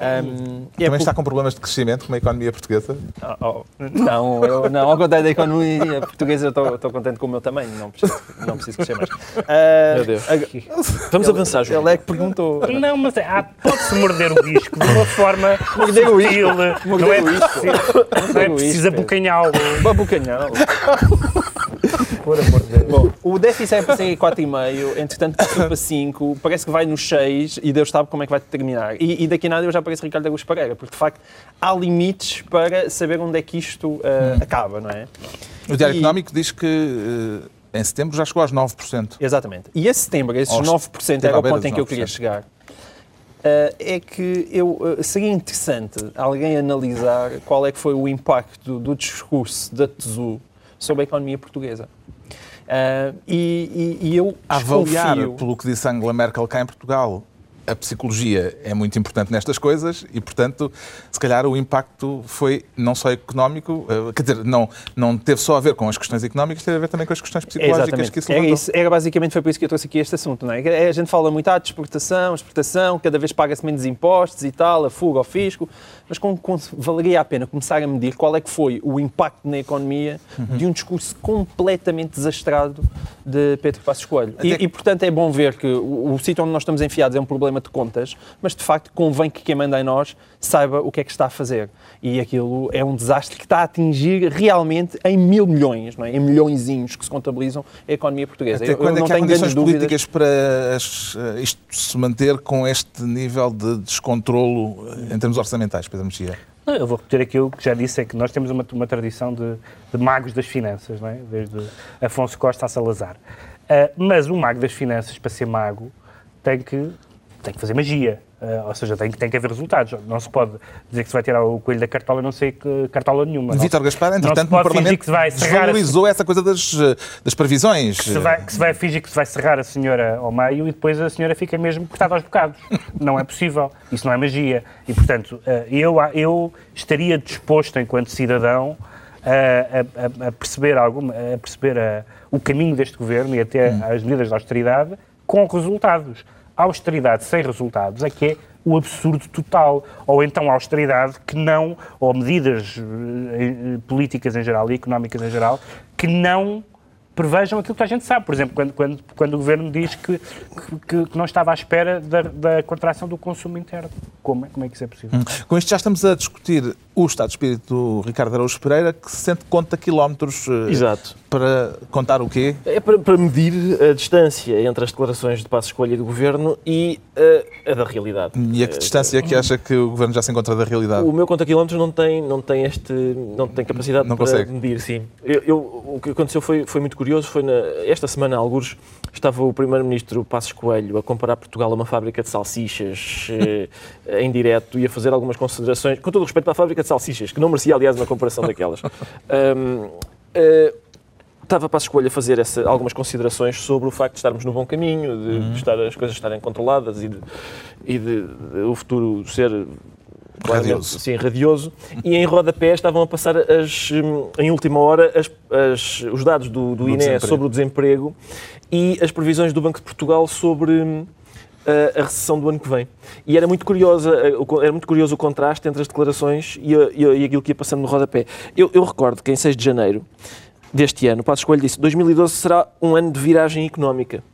Um, é Também por- está com problemas de crescimento como a economia portuguesa. Oh, oh, não, eu, não, ao contrário da economia portuguesa, eu estou, estou contente com o meu tamanho, não preciso, não preciso crescer mais. Ah, Meu Deus. Vamos avançar, João. Ele é que perguntou. Não, mas é, há- pode-se morder o disco de uma forma Morder o sutil, não é isco. preciso, não é preciso isco. abocanhá-lo. Por amor de Deus. Bom, o déficit é para ser 4,5, entretanto passou para 5, parece que vai nos 6 e Deus sabe como é que vai terminar. E, e daqui a nada eu já pareço Ricardo Augusto Pereira, porque de facto há limites para saber onde é que isto ah, acaba, não é? O Diário E- Económico diz que eh, em setembro já chegou aos 9%. Exatamente. E esse setembro, esses Aos- 9% teve era o ponto em que eu queria 9%. chegar. Ah, é que eu, ah, seria interessante alguém analisar qual é que foi o impacto do discurso da TSU sobre a economia portuguesa. Ah, e, e- e eu avaliar, desconfio- pelo que disse Angela Merkel cá em Portugal, a psicologia é muito importante nestas coisas e, portanto, se calhar o impacto foi não só económico, eh, quer dizer, não, não teve só a ver com as questões económicas, teve a ver também com as questões psicológicas Exatamente. que isso Era, levantou. isso, era basicamente foi por isso que eu trouxe aqui este assunto, não é? É, A gente fala muito ah, de exportação, exportação, cada vez paga-se menos impostos e tal, a fuga ao fisco, mas com, com- valeria a pena começar a medir qual é que foi o impacto na economia Uhum. de um discurso completamente desastrado de Pedro Passos Coelho. E, que- e, portanto, é bom ver que o, o sítio onde nós estamos enfiados é um problema de contas, mas de facto convém que quem manda em nós saiba o que é que está a fazer. E aquilo é um desastre que está a atingir realmente em mil milhões, não é? em milhõezinhos que se contabilizam a economia portuguesa. Até Eu- eu quando é não que há tenho condições dúvidas. políticas para as- eh, isto se manter com este nível de descontrolo eh, em termos orçamentais, Pedro Mexia? Não, Eu vou repetir aquilo que já disse, é que nós temos uma, uma tradição de, de magos das finanças, não é? desde Afonso Costa a Salazar. Ah, mas o mago das finanças, para ser mago, tem que, tem que fazer magia. Ah, ou seja, tem, que- tem que haver resultados. Não se pode dizer que se vai tirar o coelho da cartola e não sei que cartola nenhuma. Vítor Gaspar, entretanto, no Parlamento que se vai cerrar a- desvalorizou essa coisa das, eh, das previsões. que se, vai, que se vai fingir que se vai serrar a senhora ao meio e depois a senhora fica mesmo cortada aos bocados. Não é possível. Isso não é magia. E, portanto, eh, eu, eu estaria disposto, enquanto cidadão, a, a- a perceber, alguma, a perceber o caminho deste governo e até as medidas de austeridade com resultados. Austeridade sem resultados é que é o absurdo total. Ou então a austeridade que não, ou medidas eh, políticas em geral e económicas em geral, que não prevejam aquilo que a gente sabe. Por exemplo, quando, quando, quando o Governo diz que, que, que não estava à espera da, da contração do consumo interno. Como é, como é que isso é possível? Hum. Com isto já estamos a discutir o estado de espírito do Ricardo Araújo Pereira, que se sente conta quilómetros eh, Exato. para contar o quê? É para, para medir a distância entre as declarações de passo escolha do Governo e uh, a da realidade. E a que distância é que acha que o Governo já se encontra da realidade? O meu conta quilómetros não tem, não tem, este, não tem capacidade Não para consegue. medir, sim. Eu, eu- o que aconteceu foi, foi muito curioso, foi na, esta semana, alguns, estava o Primeiro-Ministro Passos Coelho a comparar Portugal a uma fábrica de salsichas eh, em direto e a fazer algumas considerações, com todo o respeito para a fábrica de salsichas, que não merecia, aliás, uma comparação daquelas. Ahm, eh, estava para a escolha fazer essa- algumas considerações sobre o facto de estarmos no bom caminho, de, Uhum. estar, as coisas estarem controladas e de, e de- de o futuro ser Radioso. Sim, radioso. E em rodapé estavam a passar as, hum, em última hora as- as- os dados do, do INE desemprego. sobre o desemprego e as previsões do Banco de Portugal sobre hum, a, recessão do ano que vem. E era muito, curiosa, eh, era muito curioso o contraste entre as declarações e, a- e a- e aquilo que ia passando no rodapé. Eu, eu recordo que em 6 de janeiro deste ano, o Passos Coelho disse 2012 será um ano de viragem económica.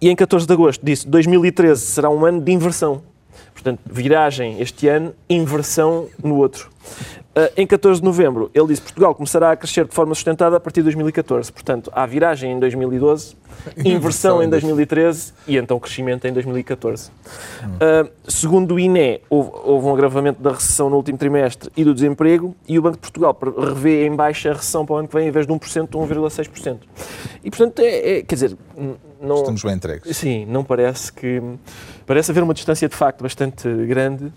E em 14 de agosto disse 2013 será um ano de inversão. Portanto, viragem este ano, inversão no outro. Ah, em 14 de novembro, ele disse que Portugal começará a crescer de forma sustentada a partir de 2014. Portanto, há viragem em 2012, inversão em 2013 e então crescimento em 2014. Ah, segundo o INE, houve, houve um agravamento da recessão no último trimestre e do desemprego e o Banco de Portugal revê em baixa a recessão para o ano que vem em vez de 1%, 1,6%. E, portanto, é, é- quer dizer, não... Estamos bem entregues. Sim, não parece que. Parece haver uma distância de facto bastante grande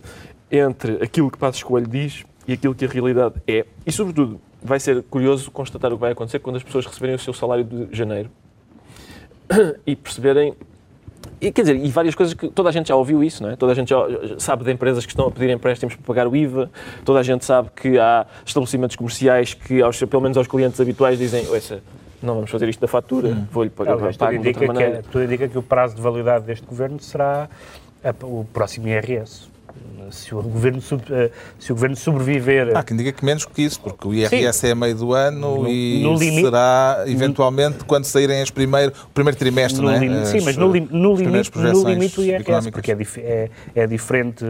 entre aquilo que Passos Coelho diz e aquilo que a realidade é. E, sobretudo, vai ser curioso constatar o que vai acontecer quando as pessoas receberem o seu salário de janeiro e perceberem. E, quer dizer, e várias coisas que toda a gente já ouviu isso, não é? Toda a gente já sabe de empresas que estão a pedir empréstimos para pagar o IVA, toda a gente sabe que há estabelecimentos comerciais que, aos, pelo menos aos clientes habituais, dizem: Ouça, não vamos fazer isto da fatura, voulhe pagar, Aliás, tudo pago de outra indica, que, é- tudo indica que o prazo de validade deste governo será a- o próximo IRS. Se o governo, eh, se o governo sobreviver. Há quem diga que menos que isso, porque o IRS é a meio do ano No- e no limite- será, eventualmente, quando saírem as primeiro, o primeiro trimestre, no não é? limite, sim, As, mas no, lim- no limite, no limite do IRS, porque é, dif- é, é diferente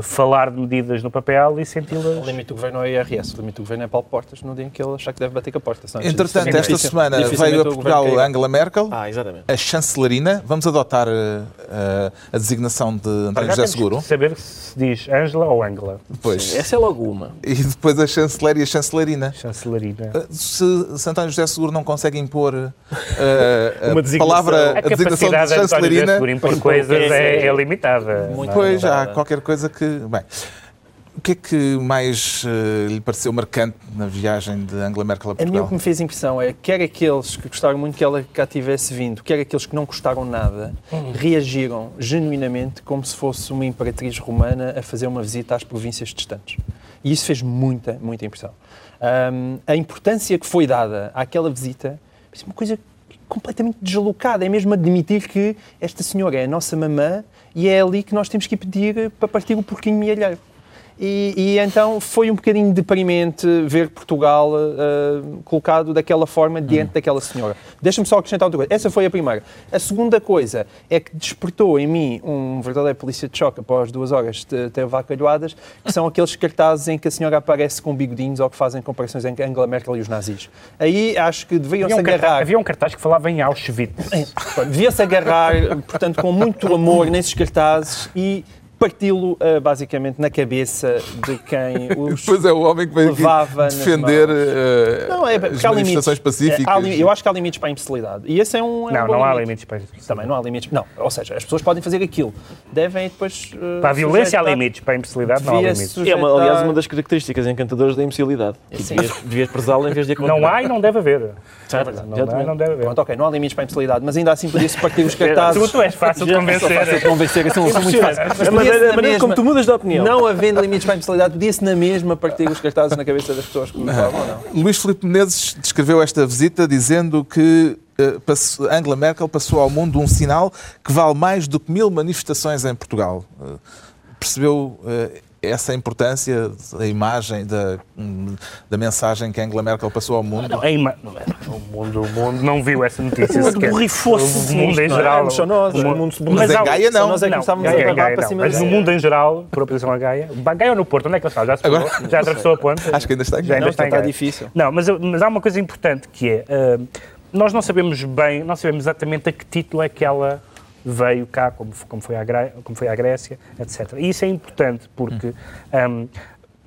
falar de medidas no papel e senti-las. O limite do governo é o IRS, o limite do governo é Paulo Portas no dia em que ele achar que deve bater com a porta. senão Entretanto, esta semana dificilmente veio a Portugal. Angela Merkel, Ah, exatamente. a chancelerina. Vamos adotar eh, a designação de António Já José Seguro. saber se diz Ângela ou Angela. Depois. Essa é logo uma. E depois a chanceler e a chancelerina. Chancelerina. Eh, Se, António José Seguro não consegue impor a Uma designação. palavra, A a designação de chancelerina, Seguro impor coisas é, é limitada. Muito Não- Pois, há limitada. qualquer coisa que. Bem, que é que mais eh, lhe pareceu marcante na viagem de Angela Merkel a A mim o Portugal? que me fez impressão é quer aqueles que gostaram muito que ela cá tivesse vindo, quer aqueles que não gostaram nada, reagiram genuinamente como se fosse uma imperatriz romana a fazer uma visita às províncias distantes. E isso fez muita, muita impressão. Ahm, a importância que foi dada àquela visita, é uma coisa completamente deslocada. É mesmo admitir que esta senhora é a nossa mamã e é ali que nós temos que ir pedir para partir o porquinho mielheiro. E, e então foi um bocadinho deprimente ver Portugal eh, colocado daquela forma diante daquela senhora. Deixa-me só acrescentar outra coisa. Essa foi a primeira. A segunda coisa é que despertou em mim um verdadeiro polícia de choque após duas horas de ter vacalhoadas, que são aqueles cartazes em que a senhora aparece com bigodinhos ou que fazem comparações entre Angela Merkel e os nazis. Aí acho que deveriam Havia se um, cartaz, agarrar. havia um cartaz que falava em Auschwitz. Pronto, Devia-se agarrar, portanto, com muito amor nesses cartazes e parti-lo eh, basicamente na cabeça de quem os Depois é o homem que veio aqui defender eh, Não, é, as há manifestações pacíficas. É, há li- eu acho que há limites para a imbecilidade. E esse é um. é um Não, bom não há limite. limites para isso. Também não há limites. Não, ou seja, as pessoas podem fazer aquilo. Devem depois. eh, Para a violência há sujeitar- limites, para a imbecilidade não há limites. É, uma, sujeitar- aliás, uma das características encantadoras da imbecilidade. E Sim. devias, devias prezá-la em vez de a Não há e não deve haver. Certo, Não, há, exatamente. não deve haver. Pronto, ok, não há limites para a imbecilidade, mas ainda assim podia-se partir os cartazes. Tu, tu és fácil de Sou fácil de convencer. convencer, assim, sou muito fácil. Podia-se maneira, na a maneira como mesma- tu mudas de opinião. Não havendo limites para a imbecilidade, podia-se na mesma partir os cartazes na cabeça das pessoas que me falam ou não? Luís Filipe Menezes descreveu esta visita dizendo que eh, passou- Angela Merkel passou ao mundo um sinal que vale mais do que mil manifestações em Portugal. Eh, Percebeu eh, essa importância da imagem, da, da mensagem que Angela Merkel passou ao mundo? Não, é ima- é- o, mundo, o mundo não viu essa notícia O mundo borrifou-se O mundo em geral. Só nós, o o mundo- mundo se Mas em Gaia não. Nós é que começámos a para cima Mas no mundo em geral, por oposição a Gaia, Gaia ou no Porto, onde é que ele está? Já se Agora-? Já atravessou a ponte? Acho que ainda está em Gaia. ainda Não, está em está Gaia. difícil. Não, mas, mas há uma coisa importante que é, ah, nós não sabemos bem, não sabemos exatamente a que título é que ela veio cá, como, como, foi, à Gré- como foi à Grécia, etc. E isso é importante porque ahm,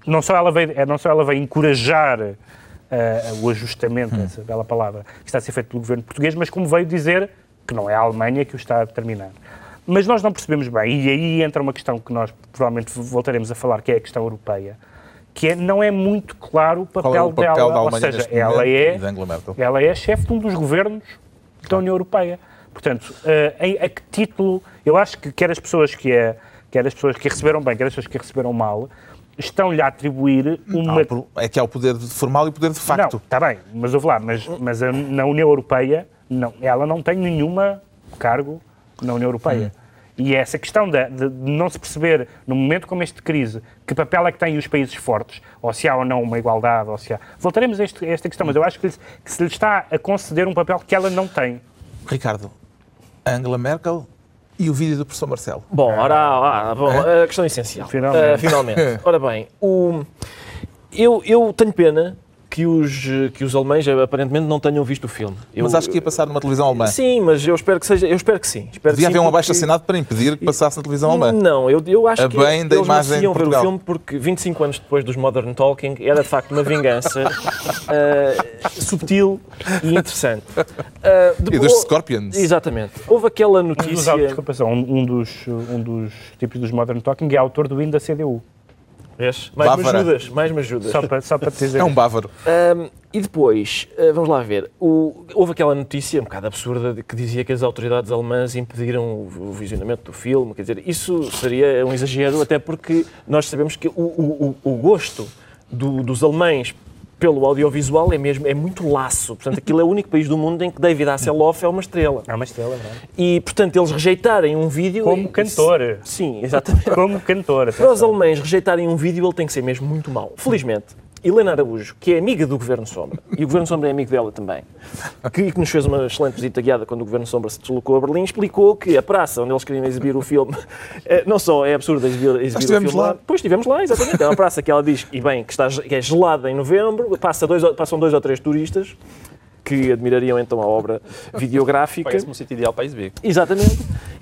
não, só ela veio, eh, não só ela veio encorajar ah, o ajustamento, essa bela palavra, que está a ser feito pelo governo português, mas como veio dizer que não é a Alemanha que o está a determinar. Mas nós não percebemos bem, e aí entra uma questão que nós provavelmente voltaremos a falar, que é a questão europeia, que é, não é muito claro o papel, é o papel dela, da ou Alemanha seja, ela é, ela é chefe de um dos governos da União Europeia. Portanto, eh, em, a que título, eu acho que quer as pessoas que, é, quer as pessoas que receberam bem, quer as pessoas que receberam mal, estão-lhe a atribuir uma... Há o pro- É que há o poder de- formal e o poder de facto. Não, está bem, mas ouve lá, mas, mas a- na União Europeia, não, ela não tem nenhuma cargo na União Europeia. E essa questão de, de não se perceber, num momento como este de crise, que papel é que têm os países fortes, ou se há ou não uma igualdade, ou se há... Voltaremos a, este- a esta questão, mas eu acho que, que se lhe está a conceder um papel que ela não tem. Ricardo, Angela Merkel e o vídeo do professor Marcelo. Bom, ora, ah, bom, a questão essencial. Finalmente. Ah, finalmente. Ora bem, o, eu, eu tenho pena que os, que os alemães eh, aparentemente não tenham visto o filme. Eu- Mas acho que ia passar numa televisão alemã. Sim, mas eu espero que seja. Eu espero que sim. Espero que Devia sim, haver um porque- abaixo assinado para impedir que passasse na televisão alemã. Não, eu, eu acho A que bem da eles imagem ver o Portugal. filme porque 25 anos depois dos Modern Talking era de facto uma vingança ah, subtil e interessante. Ah, E depois- dos Scorpions. Exatamente. Houve aquela Um dos, notícia. desculpa só, um, um dos, um dos tipos dos Modern Talking é autor do hino da CDU. Vês? Mais me Bávara. ajudas, mais me ajudas. Só para, só para te dizer. É um bávaro. Ahm, e depois, ah, vamos lá ver, o- houve aquela notícia um bocado absurda de que dizia que as autoridades alemãs impediram o, o visionamento do filme. Quer dizer, isso seria um exagero, até porque nós sabemos que o, o- o- o gosto do- dos alemães pelo audiovisual é mesmo é muito laço. Portanto, aquilo é o único país do mundo em que David Hasselhoff é uma estrela. É uma estrela, não é? E, portanto, eles rejeitarem um vídeo... Como cantor. Sim, exatamente. Como cantor. Para os alemães rejeitarem um vídeo, ele tem que ser mesmo muito mau. Felizmente, Helena Araújo, que é amiga do Governo Sombra, e o Governo Sombra é amigo dela também, que, que nos fez uma excelente visita guiada quando o Governo Sombra se deslocou a Berlim, explicou que a praça onde eles queriam exibir o filme, eh, não só é absurdo exibir, exibir o estivemos filme lá. Pois estivemos lá, exatamente. É uma praça que ela diz, e bem, que, está, que é gelada em novembro, passa dois, passam dois ou três turistas, que admirariam então a obra videográfica. Parece-me um sítio ideal para exibir. Exatamente.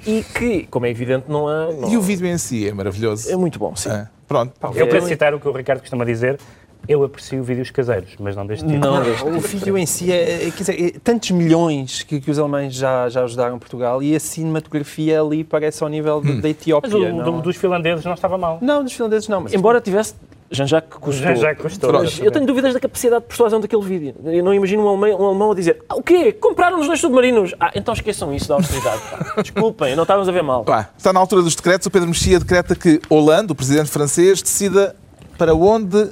E que, como é evidente, não há... Não, E o vídeo em si é maravilhoso. É muito bom, sim. É. Pronto. Eu, para É. citar o que o Ricardo costuma dizer, eu aprecio vídeos caseiros, mas não deste tipo. Não, deste O vídeo em si é, é- quer dizer, é tantos milhões que, que os alemães já, já ajudaram Portugal e a cinematografia ali parece ao nível de- da Etiópia. Mas o não? do- dos finlandeses não estava mal. não, dos finlandeses não, mas Embora tivesse Jean-Jacques Cousteau. Jean-Jacques Cousteau. Eu tenho dúvidas da capacidade de persuasão daquele vídeo. Eu não imagino um alemão, um alemão a dizer ah, o quê? Compraram os dois submarinos? Ah, então esqueçam isso da austeridade. pá. Desculpem, não estávamos a ver mal. Pá, está na altura dos decretos. O Pedro Mexia decreta que Hollande, o presidente francês, decida para onde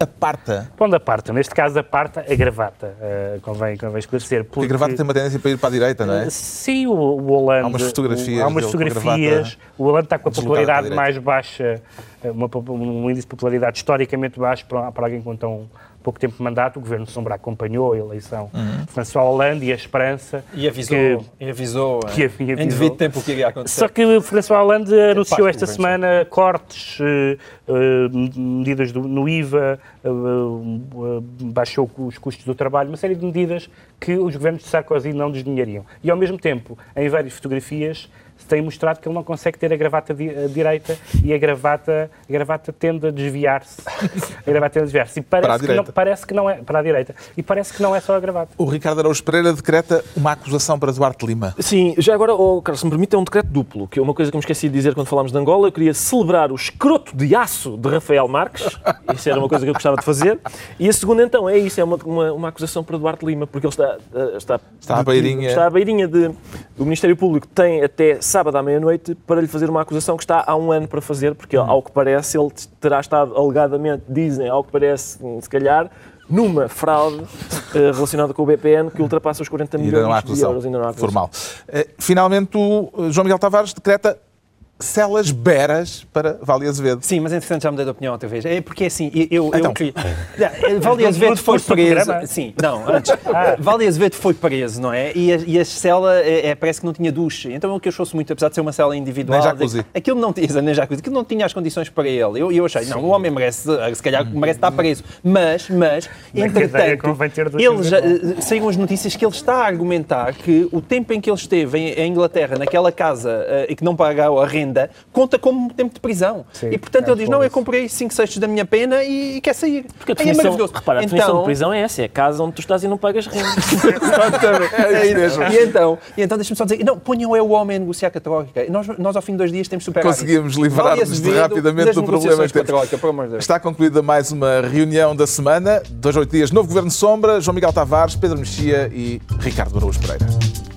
aparta. Pondo a parte, neste caso a parte, a gravata, eh, convém, convém esclarecer. Porque a gravata tem uma tendência para ir para a direita, não é? Sim, o, o Hollande. Há umas fotografias Há umas a fotografias. O Hollande está com a a popularidade mais baixa, eh, uma um índice de popularidade historicamente baixo para, para alguém com tão pouco tempo de mandato. O governo Sombra acompanhou a eleição Uhum. de François Hollande e a esperança. E avisou, que- e avisou, que eh, havia- em devido tempo o que iria acontecer. Só que François Hollande anunciou parte esta semana cortes, eh, medidas do- no IVA, eh, baixou os custos do trabalho, uma série de medidas que os governos de Sarkozy não desdenhariam. E, ao mesmo tempo, em várias fotografias, tem mostrado que ele não consegue ter a gravata di- a direita e a gravata, a gravata tende a desviar-se. a gravata tende a desviar-se. E Para a parece que, não, direita. parece que não é... Para a direita. E parece que não é só a gravata. O Ricardo Araújo Pereira decreta uma acusação para Duarte Lima. Sim, já agora, oh, Carlos, se me permite, é um decreto duplo, que é uma coisa que me esqueci de dizer quando falámos de Angola. Eu queria celebrar o escroto de aço de Rafael Marques. Isso era uma coisa que eu gostava de fazer. E a segunda, então, é isso, é uma, uma, uma acusação para Duarte Lima, porque ele está, eh, está, Está à beirinha. está à beirinha de... O Ministério Público tem até sábado à meia-noite para lhe fazer uma acusação que está há um ano para fazer, porque, ao que parece, ele terá estado alegadamente, dizem, ao que parece, se calhar, numa fraude eh, relacionada com o BPN que ultrapassa os 40 Ainda não há milhões de euros. Ainda não há acusação. formal. Eh, Finalmente, o eh, João Miguel Tavares decreta celas beras para Vale Azevedo. Sim, mas entretanto já mudei de opinião outra vez. É porque assim, eu, Então. eu queria. Vale Azevedo foi preso. Sim, não, antes. Vale Azevedo foi preso, não é? E a, e a cela é, é- parece que não tinha duche. Então o que eu achou muito, apesar de ser uma cela individual. Nem jacuzzi. Aquilo não tinha, nem jacuzzi, aquilo não tinha as condições para ele. Eu, eu achei, não, o homem merece, se calhar merece estar preso. Mas, mas, entretanto, convém ter duche ele já, eh, saíram as notícias que ele está a argumentar que o tempo em que ele esteve em, em Inglaterra, naquela casa eh, e que não pagou a renda, conta como tempo de prisão. Sim, e portanto é ele diz: Não, eu comprei 5 sextos da minha pena e, e quer sair. Porque a é definição, maravilhoso. repara, a definição então, de prisão é essa, é a casa onde tu estás e não pagas renda. é isso mesmo. E então, e então deixa-me só dizer: Não, ponham é o homem a negociar com a Troika. Nós, nós ao fim de dois dias temos super Conseguimos livrar-nos rapidamente do problema que temos. Troika, de. Está concluída mais uma reunião da semana. Dois, oito dias, novo Governo Sombra, João Miguel Tavares, Pedro Mexia e Ricardo Araújo Pereira.